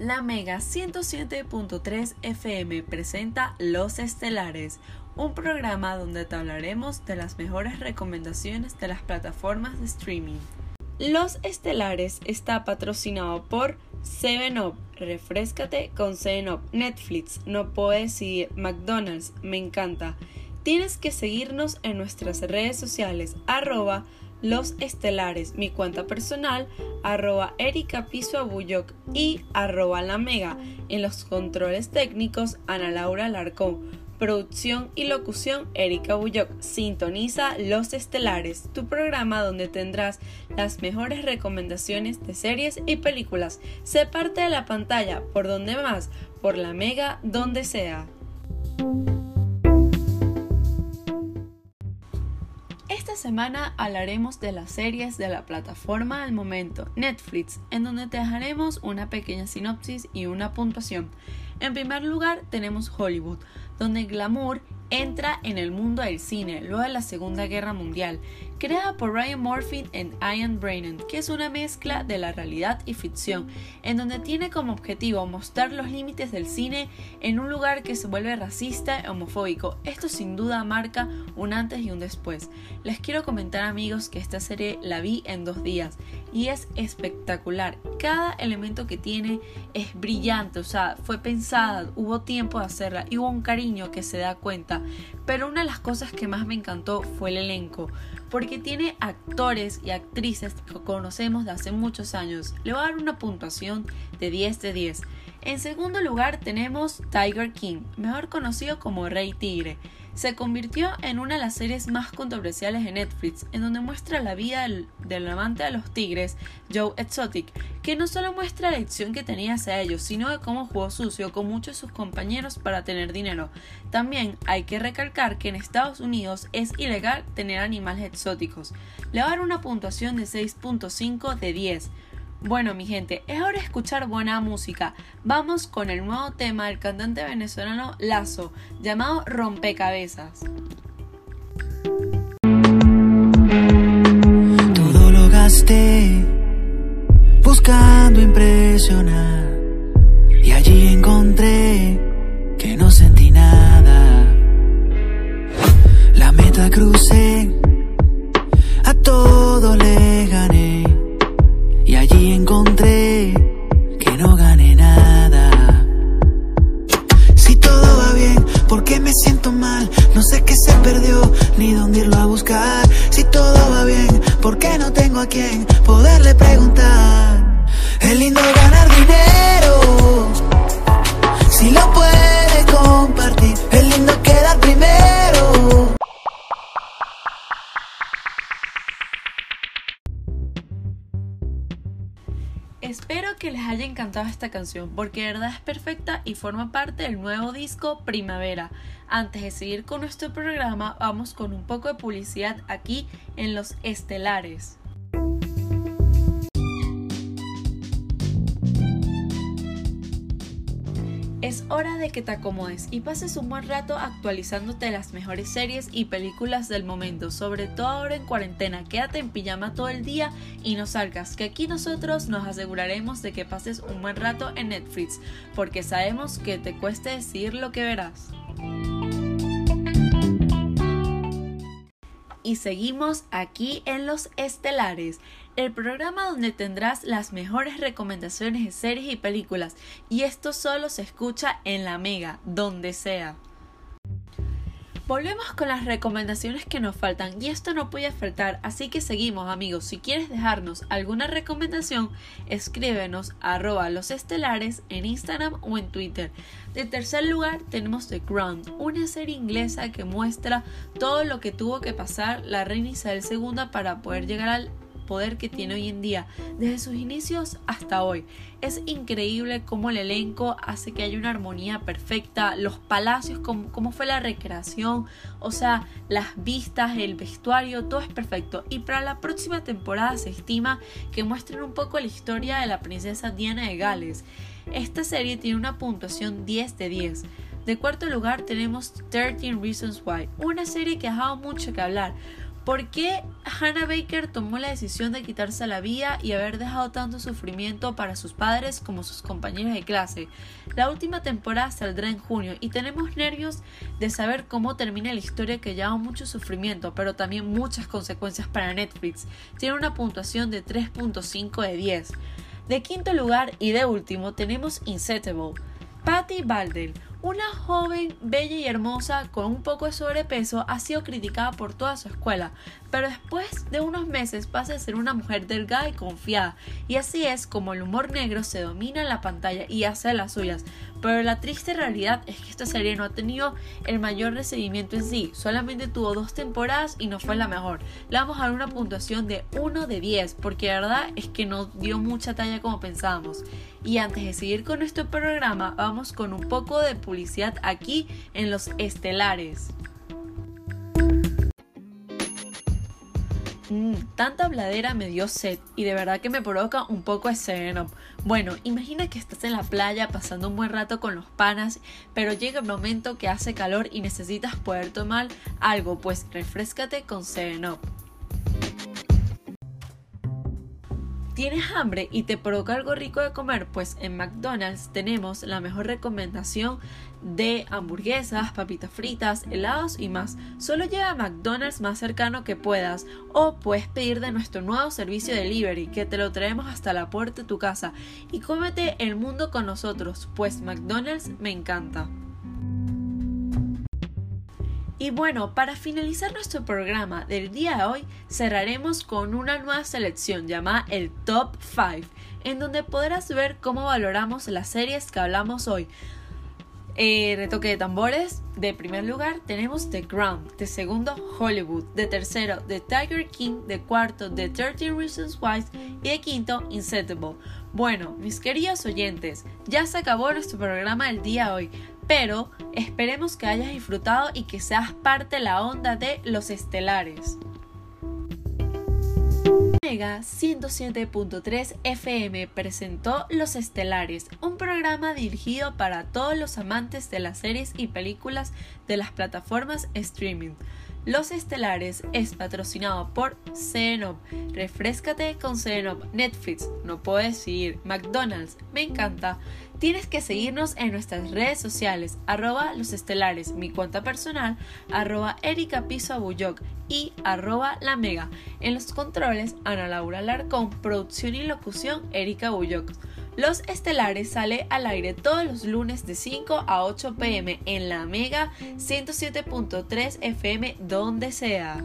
La Mega 107.3 FM presenta Los Estelares, un programa donde te hablaremos de las mejores recomendaciones de las plataformas de streaming. Los Estelares está patrocinado por 7up, refrescate con 7up, Netflix, no puedo decidir, McDonald's, me encanta. Tienes que seguirnos en nuestras redes sociales, arroba los Estelares, mi cuenta personal, arroba Erika Piso y arroba La Mega. En los controles técnicos, Ana Laura Larcón. Producción y locución, Erika Buyoc. Sintoniza Los Estelares, tu programa donde tendrás las mejores recomendaciones de series y películas. Sé parte de la pantalla, por donde más, por La Mega, donde sea. Semana hablaremos de las series de la plataforma al momento, Netflix, en donde te dejaremos una pequeña sinopsis y una puntuación. En primer lugar tenemos Hollywood, donde glamour entra en el mundo del cine luego de la Segunda Guerra Mundial, creada por Ryan Murphy y Ian Brennan, que es una mezcla de la realidad y ficción, en donde tiene como objetivo mostrar los límites del cine en un lugar que se vuelve racista y homofóbico. Esto sin duda marca un antes y un después. Les quiero comentar amigos que esta serie la vi en dos días y es espectacular. Cada elemento que tiene es brillante, o sea, fue hubo tiempo de hacerla y hubo un cariño que se da cuenta pero una de las cosas que más me encantó fue el elenco, porque tiene actores y actrices que conocemos de hace muchos años. Le voy a dar una puntuación de 10 de 10. En segundo lugar tenemos Tiger King, mejor conocido como Rey Tigre se convirtió en una de las series más controversiales de Netflix, en donde muestra la vida del, amante de los tigres, Joe Exotic, que no solo muestra la adicción que tenía hacia ellos, sino de cómo jugó sucio con muchos de sus compañeros para tener dinero. También hay que recalcar que en Estados Unidos es ilegal tener animales exóticos. Le va a dar una puntuación de 6.5 de 10. Bueno, mi gente, es hora de escuchar buena música. Vamos con el nuevo tema del cantante venezolano Lazo, llamado Rompecabezas. A quién poderle preguntar? Es lindo ganar dinero, si lo puede compartir. Es lindo quedar primero. Espero que les haya encantado esta canción porque de verdad es perfecta y forma parte del nuevo disco Primavera. Antes de seguir con nuestro programa, vamos con un poco de publicidad aquí en Los Estelares. Es hora de que te acomodes y pases un buen rato actualizándote las mejores series y películas del momento, sobre todo ahora en cuarentena. Quédate en pijama todo el día y no salgas, que aquí nosotros nos aseguraremos de que pases un buen rato en Netflix, porque sabemos que te cueste decir lo que verás. Y seguimos aquí en Los Estelares, el programa donde tendrás las mejores recomendaciones de series y películas, y esto solo se escucha en la Mega, donde sea. Volvemos con las recomendaciones que nos faltan y esto no puede faltar, así que seguimos amigos. Si quieres dejarnos alguna recomendación, escríbenos arroba los estelares en Instagram o en Twitter. De tercer lugar tenemos The Crown, una serie inglesa que muestra todo lo que tuvo que pasar la reina Isabel II para poder llegar al poder que tiene hoy en día, desde sus inicios hasta hoy. Es increíble cómo el elenco hace que haya una armonía perfecta, los palacios, cómo, fue la recreación, o sea, las vistas, el vestuario, todo es perfecto. Y para la próxima temporada se estima que muestren un poco la historia de la princesa Diana de Gales. Esta serie tiene una puntuación 10 de 10. De cuarto lugar tenemos 13 Reasons Why, una serie que ha dado mucho que hablar ¿Por qué Hannah Baker tomó la decisión de quitarse la vida y haber dejado tanto sufrimiento para sus padres como sus compañeros de clase? La última temporada saldrá en junio y tenemos nervios de saber cómo termina la historia que lleva mucho sufrimiento, pero también muchas consecuencias para Netflix. Tiene una puntuación de 3.5 de 10. De quinto lugar y de último tenemos Insettable. Patty Baldel, una joven bella y hermosa con un poco de sobrepeso ha sido criticada por toda su escuela, pero después de unos meses pasa a ser una mujer delgada y confiada, y así es como el humor negro se domina en la pantalla y hace las suyas. Pero la triste realidad es que esta serie no ha tenido el mayor recibimiento en sí, solamente tuvo dos temporadas y no fue la mejor. Le vamos a dar una puntuación de 1 de 10, porque la verdad es que no dio mucha talla como pensábamos. Y antes de seguir con nuestro programa, vamos con un poco de publicidad aquí en Los Estelares. Mm, tanta habladera me dio sed y de verdad que me provoca un poco ese Bueno, imagina que estás en la playa pasando un buen rato con los panas, pero llega el momento que hace calor y necesitas poder tomar algo, pues refrescate con 7 ¿Tienes hambre y te provoca algo rico de comer? Pues en McDonald's tenemos la mejor recomendación de hamburguesas, papitas fritas, helados y más. Solo llega a McDonald's más cercano que puedas o puedes pedir de nuestro nuevo servicio de delivery que te lo traemos hasta la puerta de tu casa y cómete el mundo con nosotros, pues McDonald's me encanta. Y bueno, para finalizar nuestro programa del día de hoy, cerraremos con una nueva selección llamada el Top 5, en donde podrás ver cómo valoramos las series que hablamos hoy. Eh, retoque de tambores. De primer lugar tenemos The Crown. De segundo, Hollywood. De tercero, The Tiger King. De cuarto, The 13 Reasons Why. Y de quinto, Insettable. Bueno, mis queridos oyentes, ya se acabó nuestro programa del día de hoy pero esperemos que hayas disfrutado y que seas parte de la onda de los estelares. Mega 107.3 FM presentó Los Estelares, un programa dirigido para todos los amantes de las series y películas de las plataformas streaming. Los Estelares es patrocinado por Cenop. Refrescate con Cenop. Netflix, no puedo decir. McDonald's, me encanta. Tienes que seguirnos en nuestras redes sociales, arroba los estelares, mi cuenta personal, arroba Erika Piso y arroba la mega. En los controles, Ana Laura Larcón, producción y locución, Erika Buyoc. Los Estelares sale al aire todos los lunes de 5 a 8 pm en la Mega 107.3 FM donde sea.